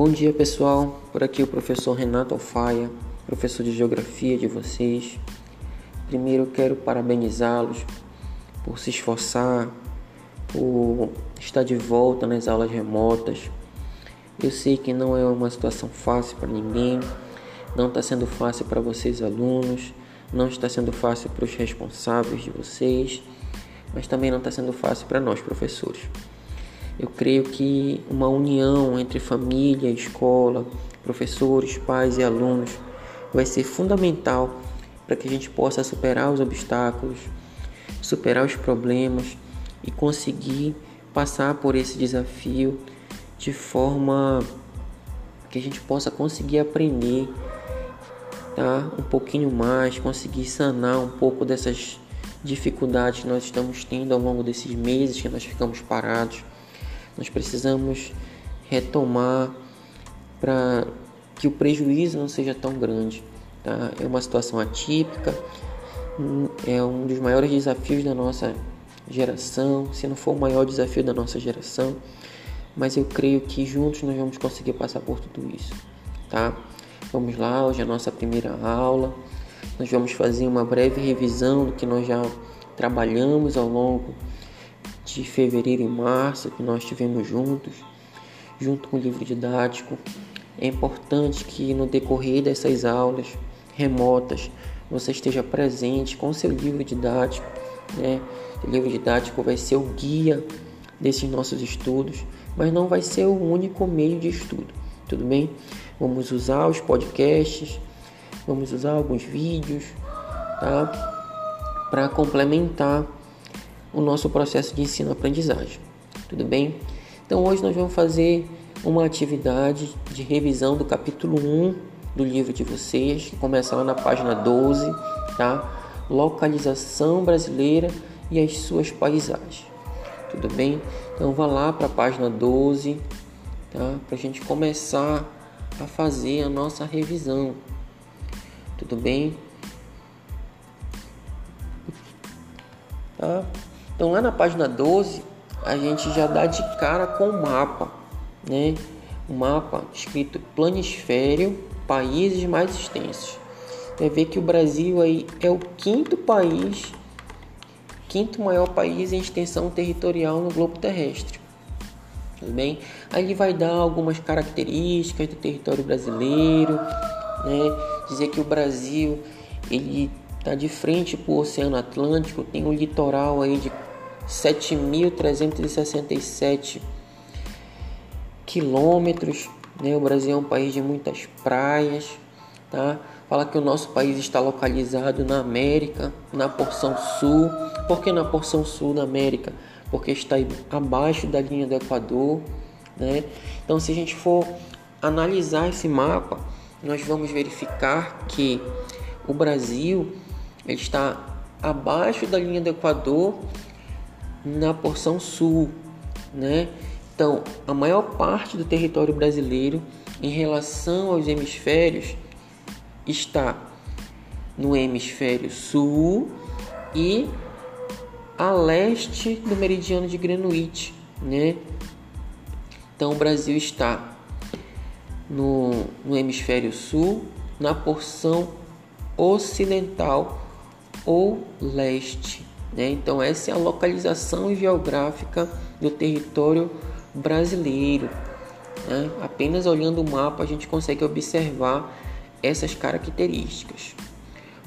Bom dia pessoal, por aqui o professor Renato Alfaia, professor de Geografia de vocês. Primeiro quero parabenizá-los por se esforçar, por estar de volta nas aulas remotas. Eu sei que não é uma situação fácil para ninguém, não está sendo fácil para vocês alunos, não está sendo fácil para os responsáveis de vocês, mas também não está sendo fácil para nós professores. Eu creio que uma união entre família, escola, professores, pais e alunos vai ser fundamental para que a gente possa superar os obstáculos, superar os problemas e conseguir passar por esse desafio de forma que a gente possa conseguir aprender tá? um pouquinho mais, conseguir sanar um pouco dessas dificuldades que nós estamos tendo ao longo desses meses que nós ficamos parados. Nós precisamos retomar para que o prejuízo não seja tão grande. Tá? É uma situação atípica, é um dos maiores desafios da nossa geração, se não for o maior desafio da nossa geração, mas eu creio que juntos nós vamos conseguir passar por tudo isso, tá? Vamos lá, hoje é a nossa primeira aula. Nós vamos fazer uma breve revisão do que nós já trabalhamos ao longo de fevereiro e março que nós tivemos juntos, junto com o livro didático. É importante que no decorrer dessas aulas remotas você esteja presente com seu livro didático. Né? O livro didático vai ser o guia desses nossos estudos, mas não vai ser o único meio de estudo, tudo bem? Vamos usar os podcasts, vamos usar alguns vídeos, tá? Para complementar o nosso processo de ensino-aprendizagem. Tudo bem? Então hoje nós vamos fazer uma atividade de revisão do capítulo 1 do livro de vocês, que começa lá na página 12, tá? Localização brasileira e as suas paisagens. Tudo bem? Então vá lá para a página 12, tá? Para a gente começar a fazer a nossa revisão. Tudo bem? Tá? Então lá na página 12 a gente já dá de cara com o mapa, né? O mapa escrito planisfério, países mais extensos. Vai ver que o Brasil aí é o quinto país, quinto maior país em extensão territorial no globo terrestre. Tudo bem? Aí ele vai dar algumas características do território brasileiro, né? Dizer que o Brasil ele está de frente para o Oceano Atlântico, tem um litoral aí de 7.367 quilômetros. Né? O Brasil é um país de muitas praias. Tá? Fala que o nosso país está localizado na América, na porção sul. Por que na porção sul da América? Porque está abaixo da linha do Equador. Né? Então, se a gente for analisar esse mapa, nós vamos verificar que o Brasil está abaixo da linha do Equador na porção sul, né? Então, a maior parte do território brasileiro em relação aos hemisférios está no hemisfério sul e a leste do meridiano de Greenwich, né? Então, o Brasil está no, no hemisfério sul, na porção ocidental ou leste né? Então, essa é a localização geográfica do território brasileiro. Né? Apenas olhando o mapa a gente consegue observar essas características.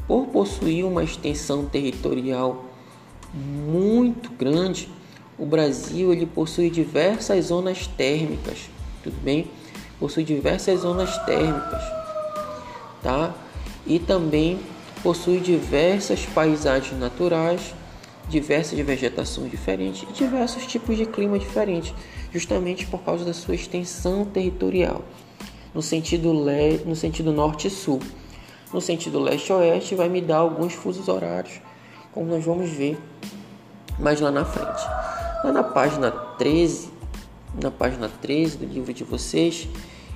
Por possuir uma extensão territorial muito grande, o Brasil ele possui diversas zonas térmicas, tudo bem? Possui diversas zonas térmicas, tá? E também possui diversas paisagens naturais diversas vegetações diferentes e diversos tipos de clima diferentes, justamente por causa da sua extensão territorial, no sentido, le... no sentido norte e sul. No sentido leste-oeste vai me dar alguns fusos horários, como nós vamos ver mais lá na frente. Lá na página 13, na página 13 do livro de vocês,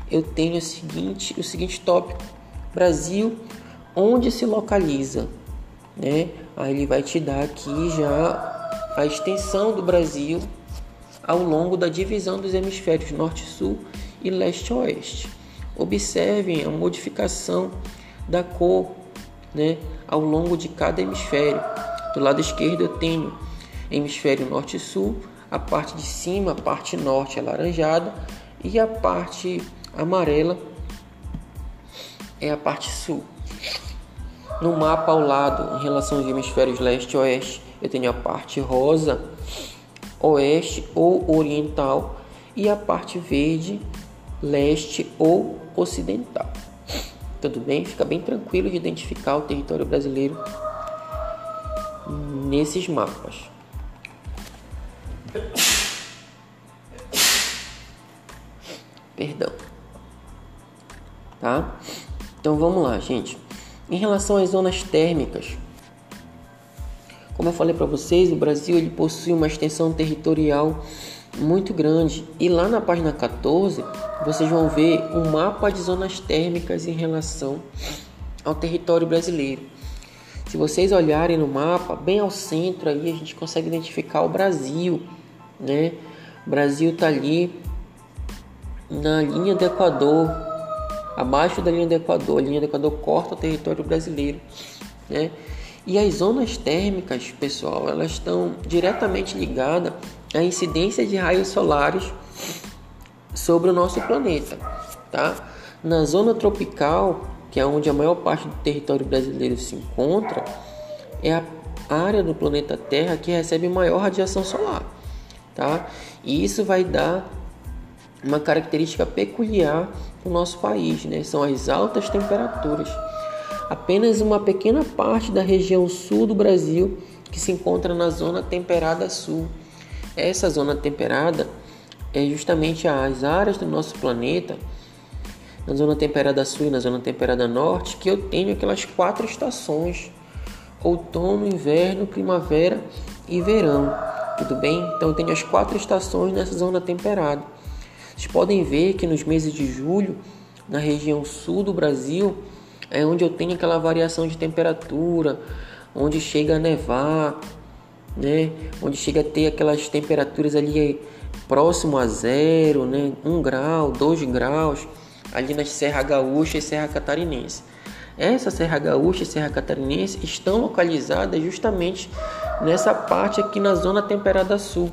eu tenho o seguinte, o seguinte tópico: Brasil, onde se localiza, né? Aí ele vai te dar aqui já a extensão do Brasil ao longo da divisão dos hemisférios norte e leste-oeste. Observem a modificação da cor né, ao longo de cada hemisfério. Do lado esquerdo eu tenho hemisfério norte e sul, a parte de cima, a parte norte alaranjada e a parte amarela é a parte sul. No mapa ao lado, em relação aos hemisférios leste e oeste, eu tenho a parte rosa, oeste ou oriental, e a parte verde, leste ou ocidental. Tudo bem? Fica bem tranquilo de identificar o território brasileiro nesses mapas. Perdão. Tá? Então vamos lá, gente. Em relação às zonas térmicas, como eu falei para vocês, o Brasil ele possui uma extensão territorial muito grande. E lá na página 14, vocês vão ver um mapa de zonas térmicas em relação ao território brasileiro. Se vocês olharem no mapa, bem ao centro aí a gente consegue identificar o Brasil, né? O Brasil está ali na linha do Equador, abaixo da linha do Equador. A linha do Equador corta o território brasileiro, né? E as zonas térmicas, pessoal, elas estão diretamente ligadas à incidência de raios solares sobre o nosso planeta, tá? Na zona tropical, que é onde a maior parte do território brasileiro se encontra, é a área do planeta Terra que recebe maior radiação solar, tá? E isso vai dar uma característica peculiar do nosso país, né? São as altas temperaturas. Apenas uma pequena parte da região sul do Brasil que se encontra na zona temperada sul. Essa zona temperada é justamente as áreas do nosso planeta, na zona temperada sul e na zona temperada norte, que eu tenho aquelas quatro estações: outono, inverno, primavera e verão. Tudo bem? Então eu tenho as quatro estações nessa zona temperada. Vocês podem ver que nos meses de julho, na região sul do Brasil, é onde eu tenho aquela variação de temperatura, onde chega a nevar, né? Onde chega a ter aquelas temperaturas ali próximo a zero, né? Um grau, dois graus, ali nas Serra Gaúcha e Serra Catarinense. Essa Serra Gaúcha e Serra Catarinense estão localizadas justamente nessa parte aqui na zona temperada sul.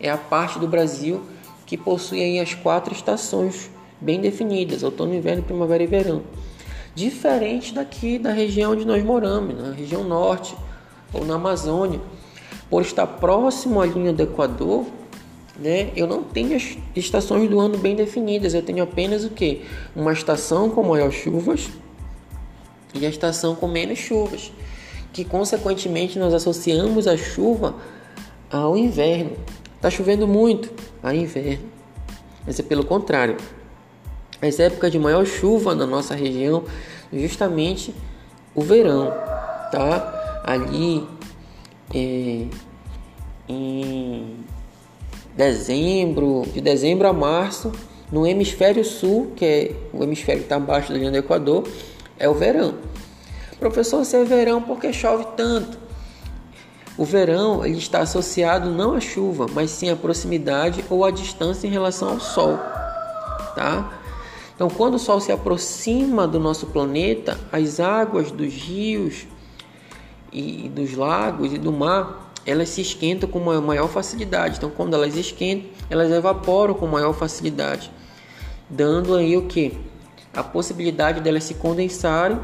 É a parte do Brasil que possui aí as quatro estações bem definidas: outono, inverno, primavera e verão. Diferente daqui da região onde nós moramos, na região norte ou na Amazônia, por estar próximo à linha do Equador, né, eu não tenho as estações do ano bem definidas. Eu tenho apenas o que? Uma estação com maior chuvas e a estação com menos chuvas, que consequentemente nós associamos a chuva ao inverno. Está chovendo muito, a inverno. Mas é pelo contrário. As épocas de maior chuva na nossa região, justamente o verão, tá? Ali é, em dezembro, de dezembro a março, no hemisfério sul, que é o hemisfério que está abaixo da linha do Equador, é o verão. Professor, se é verão, por que chove tanto? O verão ele está associado não à chuva, mas sim à proximidade ou à distância em relação ao Sol, tá? Então, quando o Sol se aproxima do nosso planeta, as águas dos rios e dos lagos e do mar, elas se esquentam com maior facilidade. Então, quando elas esquentam, elas evaporam com maior facilidade, dando aí o que? A possibilidade delas se condensarem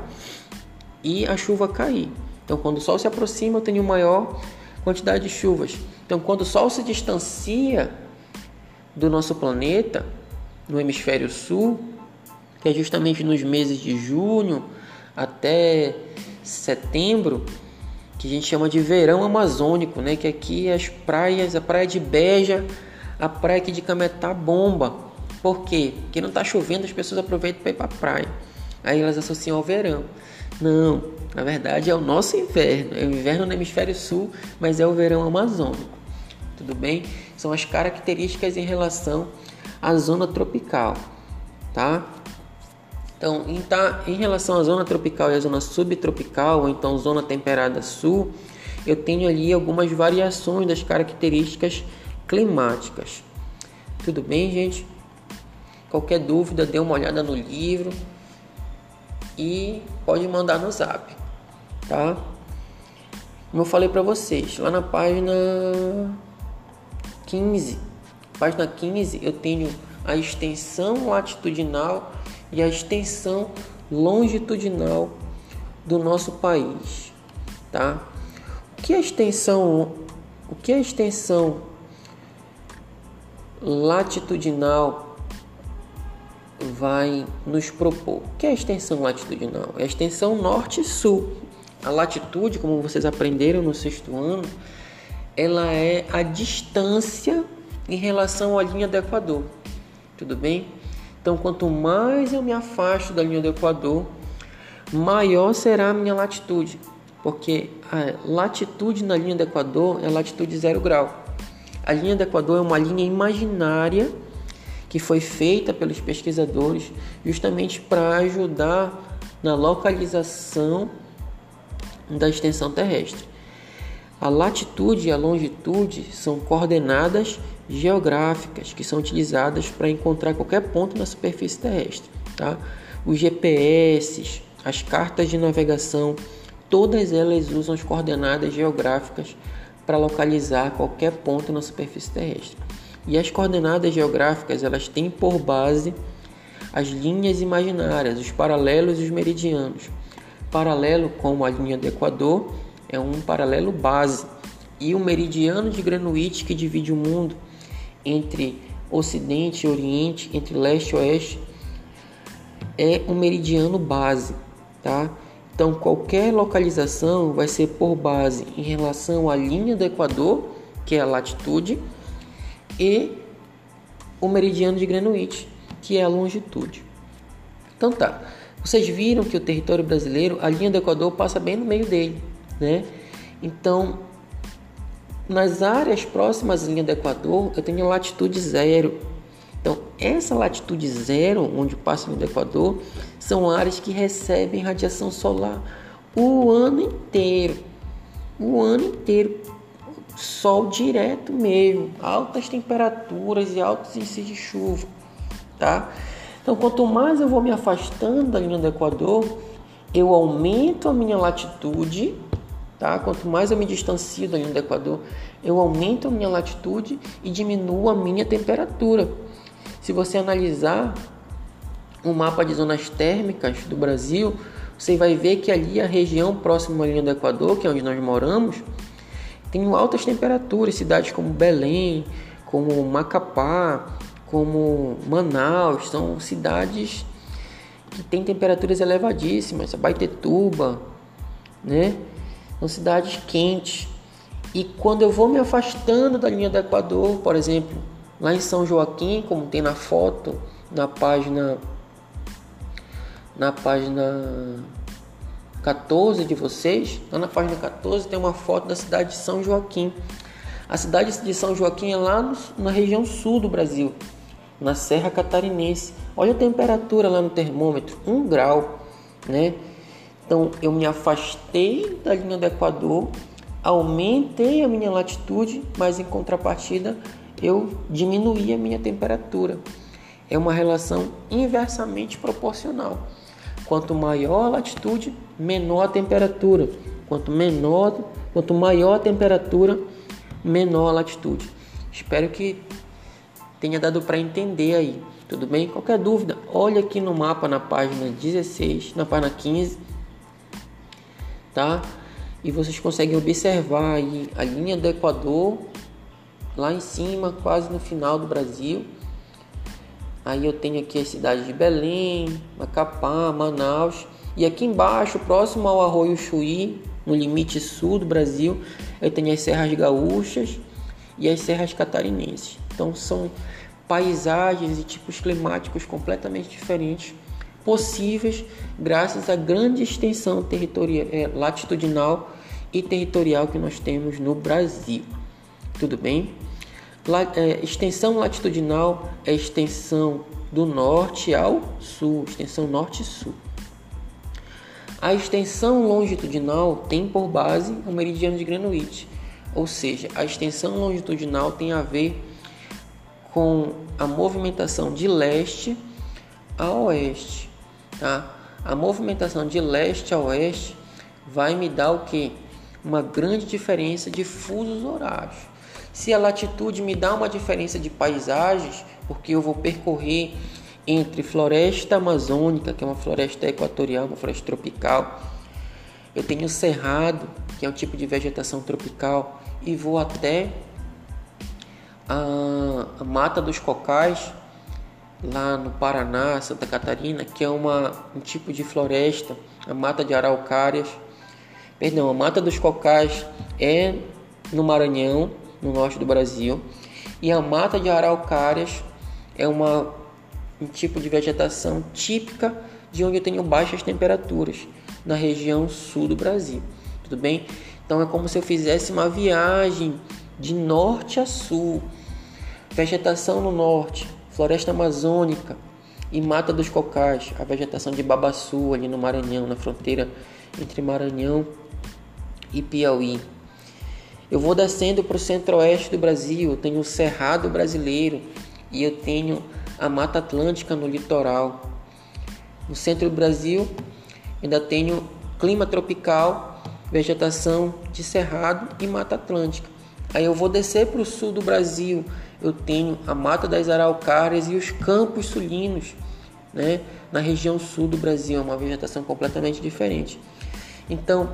e a chuva cair. Então, quando o Sol se aproxima, eu tenho maior quantidade de chuvas. Então, quando o Sol se distancia do nosso planeta, no hemisfério sul, que é justamente nos meses de junho até setembro, que a gente chama de verão amazônico, né? Que aqui as praias, a praia de Beja, a praia aqui de Cametá bomba. Por quê? Porque não está chovendo, as pessoas aproveitam para ir para a praia. Aí elas associam ao verão. Não, na verdade é o nosso inverno. É o inverno no hemisfério sul, mas é o verão amazônico. Tudo bem? São as características em relação à zona tropical, tá? Então, em, tá, em relação à zona tropical e à zona subtropical, ou então zona temperada sul, eu tenho ali algumas variações das características climáticas. Tudo bem, gente? Qualquer dúvida, dê uma olhada no livro e pode mandar no zap, tá? Como eu falei para vocês, lá na página 15, página 15, eu tenho a extensão latitudinal e a extensão longitudinal do nosso país, tá? O que é extensão? O que é extensão latitudinal vai nos propor? O que é extensão latitudinal? É a extensão norte-sul. A latitude, como vocês aprenderam no sexto ano, ela é a distância em relação à linha do Equador. Tudo bem? Então, quanto mais eu me afasto da linha do Equador, maior será a minha latitude, porque a latitude na linha do Equador é latitude zero grau. A linha do Equador é uma linha imaginária que foi feita pelos pesquisadores justamente para ajudar na localização da extensão terrestre. A latitude e a longitude são coordenadas geográficas que são utilizadas para encontrar qualquer ponto na superfície terrestre. Tá? Os GPS, as cartas de navegação, todas elas usam as coordenadas geográficas para localizar qualquer ponto na superfície terrestre. E as coordenadas geográficas elas têm por base as linhas imaginárias, os paralelos e os meridianos. Paralelo com a linha do Equador é um paralelo base e o meridiano de Greenwich que divide o mundo entre Ocidente e Oriente, entre Leste e Oeste, é um meridiano base, tá? Então qualquer localização vai ser por base em relação à linha do Equador, que é a latitude, e o meridiano de Greenwich, que é a longitude. Então tá. Vocês viram que o território brasileiro, a linha do Equador passa bem no meio dele, né? Então, nas áreas próximas à linha do Equador, eu tenho latitude zero. Então, essa latitude zero, onde passa a linha do Equador, são áreas que recebem radiação solar o ano inteiro. O ano inteiro. Sol direto mesmo. Altas temperaturas e altos índices de chuva. Tá? Então, quanto mais eu vou me afastando da linha do Equador, eu aumento a minha latitude Tá? Quanto mais eu me distancio da linha do Equador, eu aumento a minha latitude e diminuo a minha temperatura. Se você analisar o mapa de zonas térmicas do Brasil, você vai ver que ali a região próxima à linha do Equador, que é onde nós moramos, tem altas temperaturas, cidades como Belém, como Macapá, como Manaus, são cidades que têm temperaturas elevadíssimas, Baitetuba, né? São cidades quentes. E quando eu vou me afastando da linha do Equador, por exemplo, lá em São Joaquim, como tem na foto, na página na página 14 de vocês, lá na página 14 tem uma foto da cidade de São Joaquim. A cidade de São Joaquim é lá no, na região sul do Brasil, na Serra Catarinense. Olha a temperatura lá no termômetro, 1 um grau, né? Então eu me afastei da linha do Equador, aumentei a minha latitude, mas em contrapartida eu diminuí a minha temperatura. É uma relação inversamente proporcional. Quanto maior a latitude, menor a temperatura. Quanto menor, quanto maior a temperatura, menor a latitude. Espero que tenha dado para entender aí. Tudo bem? Qualquer dúvida, olha aqui no mapa na página 16, na página 15 tá? E vocês conseguem observar aí a linha do Equador lá em cima, quase no final do Brasil. Aí eu tenho aqui as cidades de Belém, Macapá, Manaus e aqui embaixo, próximo ao Arroio Chuí, no limite sul do Brasil, eu tenho as Serras Gaúchas e as Serras Catarinenses. Então são paisagens e tipos climáticos completamente diferentes possíveis graças à grande extensão territorial, é, latitudinal e territorial que nós temos no Brasil. Tudo bem? La, é, extensão latitudinal é extensão do norte ao sul, extensão norte-sul. A extensão longitudinal tem por base o meridiano de Greenwich, ou seja, a extensão longitudinal tem a ver com a movimentação de leste a oeste, tá? A movimentação de leste a oeste vai me dar o que? Uma grande diferença de fusos horários. Se a latitude me dá uma diferença de paisagens, porque eu vou percorrer entre floresta amazônica, que é uma floresta equatorial, uma floresta tropical, eu tenho cerrado, que é um tipo de vegetação tropical, e vou até a, a Mata dos Cocais, lá no Paraná, Santa Catarina, que é uma, um tipo de floresta, a Mata de Araucárias. Perdão, a Mata dos Cocais é no Maranhão, no norte do Brasil, e a Mata de Araucárias é uma, um tipo de vegetação típica de onde eu tenho baixas temperaturas, na região sul do Brasil. Tudo bem? Então é como se eu fizesse uma viagem de norte a sul. Vegetação no norte, floresta amazônica e mata dos cocais, a vegetação de Babaçu ali no Maranhão, na fronteira entre Maranhão e Piauí. Eu vou descendo para o centro-oeste do Brasil, eu tenho o Cerrado brasileiro e eu tenho a Mata Atlântica no litoral. No centro do Brasil, ainda tenho clima tropical, vegetação de cerrado e Mata Atlântica. Aí eu vou descer para o sul do Brasil, eu tenho a Mata das Araucárias e os Campos Sulinos, né? na região sul do Brasil, é uma vegetação completamente diferente. Então,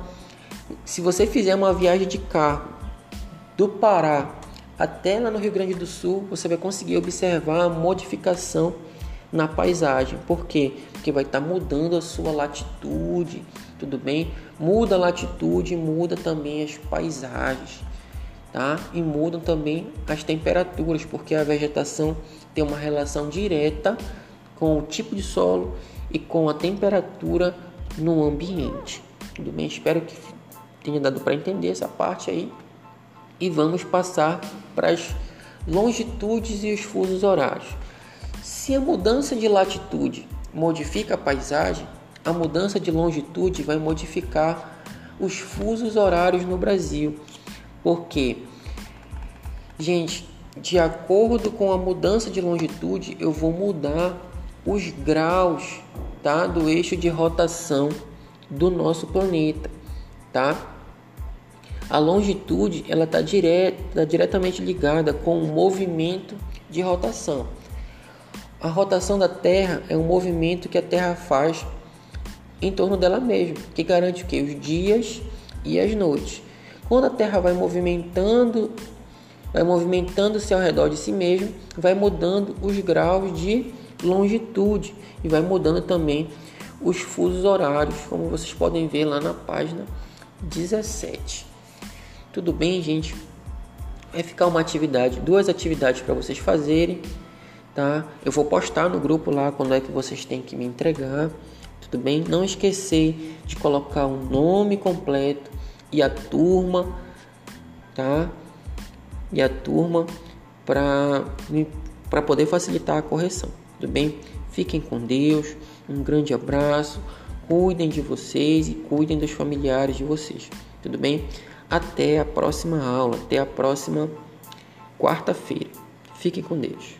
se você fizer uma viagem de carro do Pará até lá no Rio Grande do Sul, você vai conseguir observar a modificação na paisagem. Por quê? Porque vai estar tá mudando a sua latitude, tudo bem? Muda a latitude, muda também as paisagens, tá? E mudam também as temperaturas, porque a vegetação tem uma relação direta com o tipo de solo e com a temperatura no ambiente. Tudo bem? Espero que tenha dado para entender essa parte aí e vamos passar para as longitudes e os fusos horários. Se a mudança de latitude modifica a paisagem, a mudança de longitude vai modificar os fusos horários no Brasil. Porque, gente, de acordo com a mudança de longitude, eu vou mudar os graus, tá, do eixo de rotação do nosso planeta, tá? A longitude ela está direta, tá diretamente ligada com o movimento de rotação. A rotação da Terra é um movimento que a Terra faz em torno dela mesma, que garante o que? Os dias e as noites. Quando a Terra vai movimentando, vai movimentando-se ao redor de si mesma, vai mudando os graus de longitude e vai mudando também os fusos horários, como vocês podem ver lá na página 17. Tudo bem, gente? Vai ficar uma atividade, duas atividades para vocês fazerem, tá? Eu vou postar no grupo lá quando é que vocês têm que me entregar, tudo bem? Não esquecer de colocar o nome completo e a turma, tá? E a turma para para poder facilitar a correção, tudo bem? Fiquem com Deus, um grande abraço, cuidem de vocês e cuidem dos familiares de vocês, tudo bem? Até a próxima aula, até a próxima quarta-feira. Fiquem com Deus.